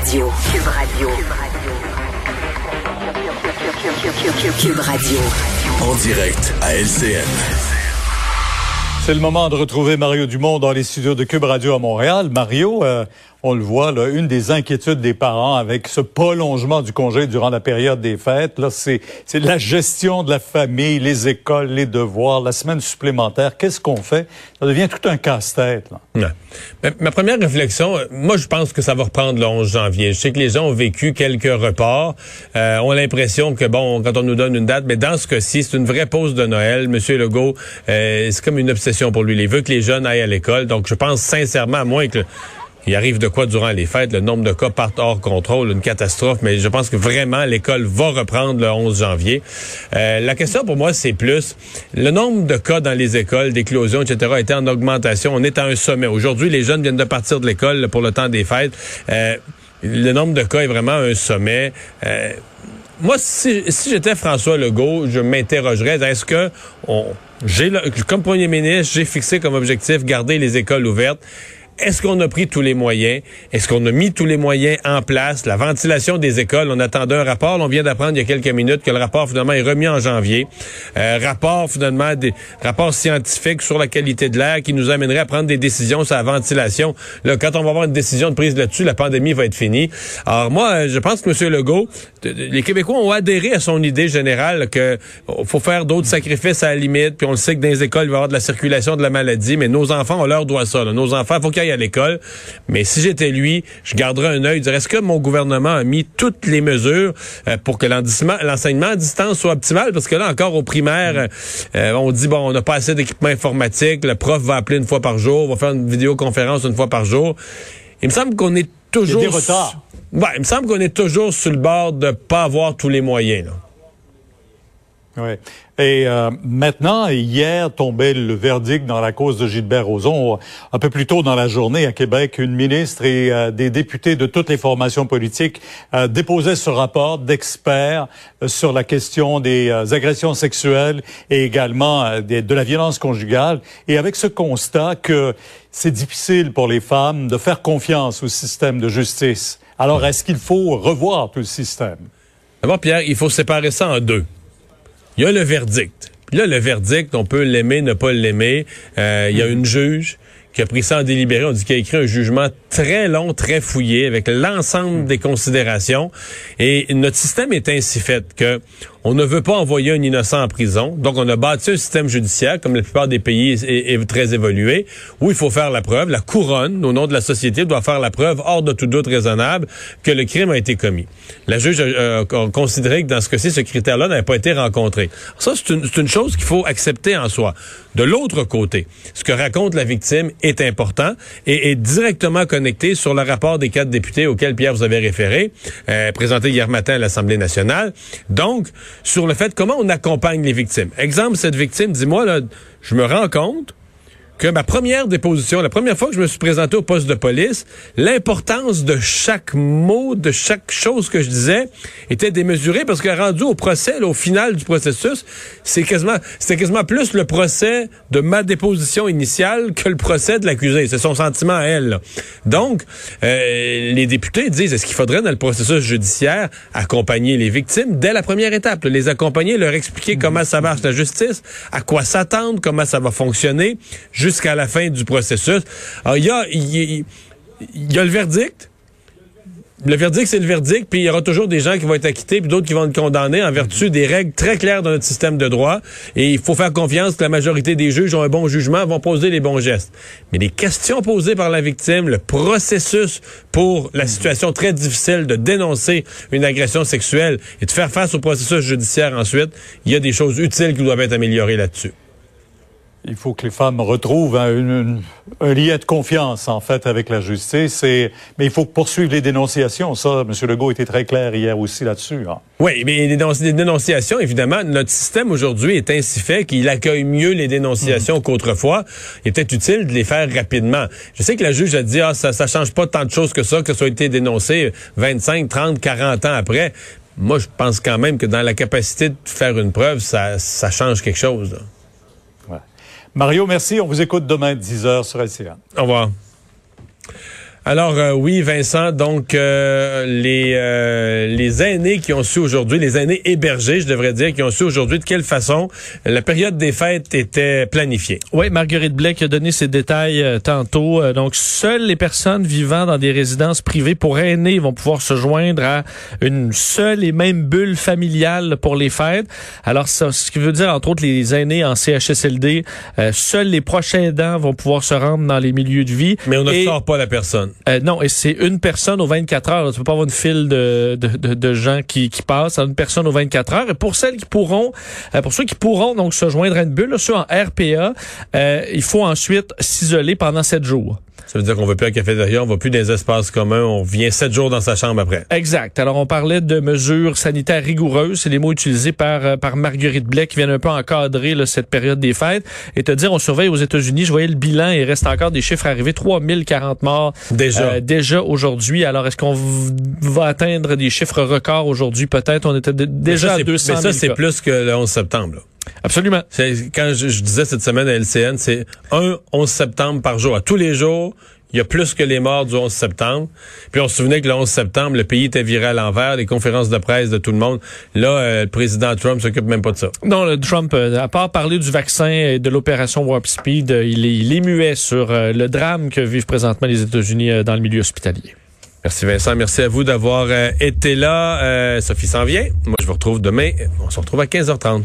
Radio. Cube Radio. Cube Radio. En direct à LCN. C'est le moment de retrouver Mario Dumont dans les studios de Cube Radio à Montréal. Mario, euh, on le voit, là, une des inquiétudes des parents avec ce prolongement du congé durant la période des fêtes, là, c'est, c'est la gestion de la famille, les écoles, les devoirs, la semaine supplémentaire. Qu'est-ce qu'on fait? Ça devient tout un casse-tête. Là. Ma première réflexion, euh, moi, je pense que ça va reprendre le 11 janvier. Je sais que les gens ont vécu quelques reports, euh, ont l'impression que, bon, quand on nous donne une date, mais dans ce cas-ci, c'est une vraie pause de Noël. Monsieur Legault, euh, c'est comme une obsession pour lui. Il veut que les jeunes aillent à l'école. Donc, je pense sincèrement, à moins que il arrive de quoi durant les fêtes? Le nombre de cas part hors contrôle, une catastrophe, mais je pense que vraiment l'école va reprendre le 11 janvier. Euh, la question pour moi, c'est plus le nombre de cas dans les écoles, d'éclosions, etc., était en augmentation. On est à un sommet. Aujourd'hui, les jeunes viennent de partir de l'école pour le temps des fêtes. Euh, le nombre de cas est vraiment un sommet. Euh, moi, si, si j'étais François Legault, je m'interrogerais, est-ce que on, j'ai, comme premier ministre, j'ai fixé comme objectif garder les écoles ouvertes? Est-ce qu'on a pris tous les moyens? Est-ce qu'on a mis tous les moyens en place? La ventilation des écoles, on attendait un rapport. On vient d'apprendre il y a quelques minutes que le rapport finalement est remis en janvier. Euh, rapport finalement, des rapports scientifiques sur la qualité de l'air qui nous amènerait à prendre des décisions sur la ventilation. Là, quand on va avoir une décision de prise là-dessus, la pandémie va être finie. Alors moi, je pense que M. Legault, les Québécois ont adhéré à son idée générale que faut faire d'autres sacrifices à la limite. Puis on le sait que dans les écoles, il va y avoir de la circulation de la maladie, mais nos enfants, on leur doit ça. Nos enfants, faut à l'école. Mais si j'étais lui, je garderais un œil, dirais, est-ce que mon gouvernement a mis toutes les mesures euh, pour que l'enseignement à distance soit optimal? Parce que là, encore au primaire, euh, on dit, bon, on n'a pas assez d'équipement informatique, le prof va appeler une fois par jour, va faire une vidéoconférence une fois par jour. Il me semble qu'on est toujours... Il y a des retards. Ouais, il me semble qu'on est toujours sur le bord de pas avoir tous les moyens. Là. Oui. Et euh, maintenant, hier tombait le verdict dans la cause de Gilbert Rozon. Un peu plus tôt dans la journée à Québec, une ministre et euh, des députés de toutes les formations politiques euh, déposaient ce rapport d'experts sur la question des agressions sexuelles et également de la violence conjugale. Et avec ce constat que c'est difficile pour les femmes de faire confiance au système de justice. Alors, est-ce qu'il faut revoir tout le système? D'abord, Pierre, il faut séparer ça en deux. Il y a le verdict. Puis là, le verdict, on peut l'aimer, ne pas l'aimer. Euh, il y a une juge qui a pris ça en délibéré. On dit qu'il a écrit un jugement très long, très fouillé, avec l'ensemble des considérations. Et notre système est ainsi fait que on ne veut pas envoyer un innocent en prison. Donc, on a bâti un système judiciaire, comme la plupart des pays est, très évolué, où il faut faire la preuve. La couronne, au nom de la société, doit faire la preuve, hors de tout doute raisonnable, que le crime a été commis. La juge a, considéré que dans ce cas-ci, ce critère-là n'avait pas été rencontré. Ça, c'est une, chose qu'il faut accepter en soi. De l'autre côté, ce que raconte la victime est important et est directement connecté sur le rapport des quatre députés auxquels Pierre vous avez référé, euh, présenté hier matin à l'Assemblée nationale. Donc, sur le fait comment on accompagne les victimes. Exemple, cette victime, dis-moi, là, je me rends compte que ma première déposition, la première fois que je me suis présenté au poste de police, l'importance de chaque mot, de chaque chose que je disais était démesurée parce que rendu au procès, au final du processus, c'est quasiment, c'était quasiment plus le procès de ma déposition initiale que le procès de l'accusé. C'est son sentiment à elle. Donc, euh, les députés disent, est-ce qu'il faudrait dans le processus judiciaire accompagner les victimes dès la première étape, les accompagner, leur expliquer mmh. comment ça marche la justice, à quoi s'attendre, comment ça va fonctionner, jusqu'à la fin du processus. Alors, il y a, il y, a le verdict. Le verdict, c'est le verdict, puis il y aura toujours des gens qui vont être acquittés, puis d'autres qui vont être condamnés en vertu des règles très claires de notre système de droit. Et il faut faire confiance que la majorité des juges ont un bon jugement, vont poser les bons gestes. Mais les questions posées par la victime, le processus pour la situation très difficile de dénoncer une agression sexuelle et de faire face au processus judiciaire ensuite, il y a des choses utiles qui doivent être améliorées là-dessus. Il faut que les femmes retrouvent un, lien de confiance, en fait, avec la justice. Et, mais il faut poursuivre les dénonciations. Ça, M. Legault était très clair hier aussi là-dessus. Hein. Oui, mais les, dénonciations, évidemment, notre système aujourd'hui est ainsi fait qu'il accueille mieux les dénonciations mm. qu'autrefois. Il était utile de les faire rapidement. Je sais que la juge a dit, ah, ça, ça change pas tant de choses que ça, que ça a été dénoncé 25, 30, 40 ans après. Moi, je pense quand même que dans la capacité de faire une preuve, ça, ça change quelque chose. Là. Mario, merci. On vous écoute demain 10h sur LCN. Au revoir. Alors euh, oui, Vincent, donc euh, les euh, les aînés qui ont su aujourd'hui, les aînés hébergés, je devrais dire, qui ont su aujourd'hui de quelle façon la période des fêtes était planifiée. Oui, Marguerite Blake a donné ces détails tantôt. donc, seules les personnes vivant dans des résidences privées pour aînés vont pouvoir se joindre à une seule et même bulle familiale pour les fêtes. Alors, ça, ce qui veut dire, entre autres, les aînés en CHSLD, seuls les proches aidants vont pouvoir se rendre dans les milieux de vie. Mais on ne sort pas la personne. Euh, non, et c'est une personne aux 24 heures. Tu peux pas avoir une file de, de, de, gens qui, qui passent. Une personne aux 24 heures. Et pour celles qui pourront, euh, pour ceux qui pourront donc se joindre à une bulle, ceux en RPA, euh, il faut ensuite s'isoler pendant sept jours. Ça veut dire qu'on va plus à la cafétéria, on va plus dans les espaces communs, on vient sept jours dans sa chambre après. Exact. Alors, on parlait de mesures sanitaires rigoureuses. C'est les mots utilisés par, euh, par Marguerite Blais qui viennent un peu encadrer là, cette période des fêtes. Et te dire, on surveille aux États-Unis, je voyais le bilan, il reste encore des chiffres arrivés, 3040 morts déjà, euh, déjà aujourd'hui. Alors, est-ce qu'on va atteindre des chiffres records aujourd'hui? Peut-être, on était déjà à 200 Mais ça, c'est plus que le 11 septembre. Là. Absolument. Quand je, disais cette semaine à LCN, c'est un 11 septembre par jour. À tous les jours, il y a plus que les morts du 11 septembre. Puis on se souvenait que le 11 septembre, le pays était viré à l'envers, les conférences de presse de tout le monde. Là, euh, le président Trump s'occupe même pas de ça. Non, le Trump, euh, à part parler du vaccin et de l'opération Warp Speed, euh, il, est, il est muet sur le drame que vivent présentement les États-Unis dans le milieu hospitalier. Merci Vincent, merci à vous d'avoir été là. Sophie s'en vient. Moi, je vous retrouve demain. On se retrouve à 15h30.